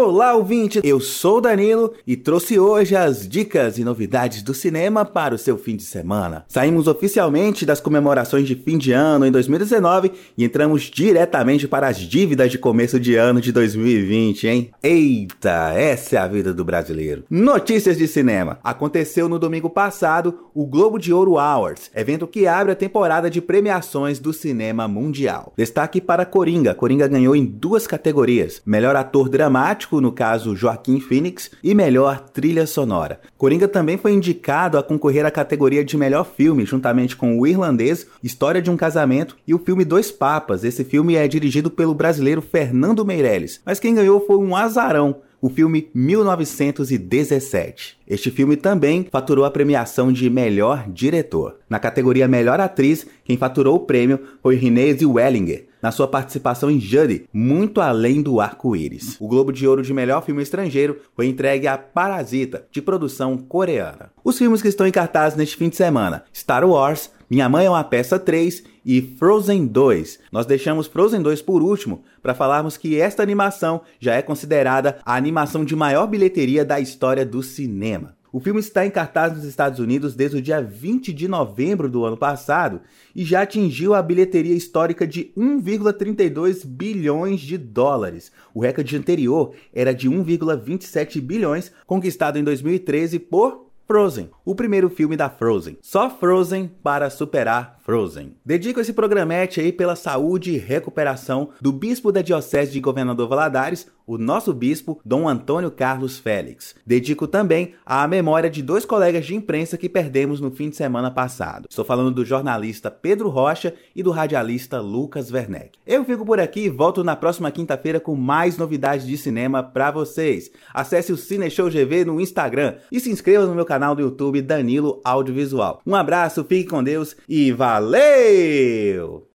Olá, ouvinte! Eu sou o Danilo e trouxe hoje as dicas e novidades do cinema para o seu fim de semana. Saímos oficialmente das comemorações de fim de ano em 2019 e entramos diretamente para as dívidas de começo de ano de 2020, hein? Eita, essa é a vida do brasileiro. Notícias de cinema. Aconteceu no domingo passado o Globo de Ouro Awards, evento que abre a temporada de premiações do cinema mundial. Destaque para Coringa. Coringa ganhou em duas categorias: melhor ator dramático dramático, no caso Joaquim Phoenix, e melhor trilha sonora. Coringa também foi indicado a concorrer à categoria de melhor filme, juntamente com O Irlandês, História de um Casamento e o filme Dois Papas. Esse filme é dirigido pelo brasileiro Fernando Meirelles, mas quem ganhou foi um azarão o filme 1917. Este filme também faturou a premiação de melhor diretor. Na categoria melhor atriz, quem faturou o prêmio foi Renée Zellweger, na sua participação em Judy, muito além do arco-íris. O Globo de Ouro de melhor filme estrangeiro foi entregue a Parasita, de produção coreana. Os filmes que estão em cartaz neste fim de semana: Star Wars, Minha Mãe é uma Peça 3 e Frozen 2. Nós deixamos Frozen 2 por último para falarmos que esta animação já é considerada a animação de maior bilheteria da história do cinema. O filme está em cartaz nos Estados Unidos desde o dia 20 de novembro do ano passado e já atingiu a bilheteria histórica de 1,32 bilhões de dólares. O recorde anterior era de 1,27 bilhões, conquistado em 2013 por Frozen, o primeiro filme da Frozen. Só Frozen para superar Frozen. Dedico esse programete aí pela saúde e recuperação do bispo da Diocese de Governador Valadares, o nosso bispo, Dom Antônio Carlos Félix. Dedico também à memória de dois colegas de imprensa que perdemos no fim de semana passado. Estou falando do jornalista Pedro Rocha e do radialista Lucas Werneck. Eu fico por aqui e volto na próxima quinta-feira com mais novidades de cinema para vocês. Acesse o Cine Show GV no Instagram e se inscreva no meu canal do YouTube Danilo Audiovisual. Um abraço, fique com Deus e valeu!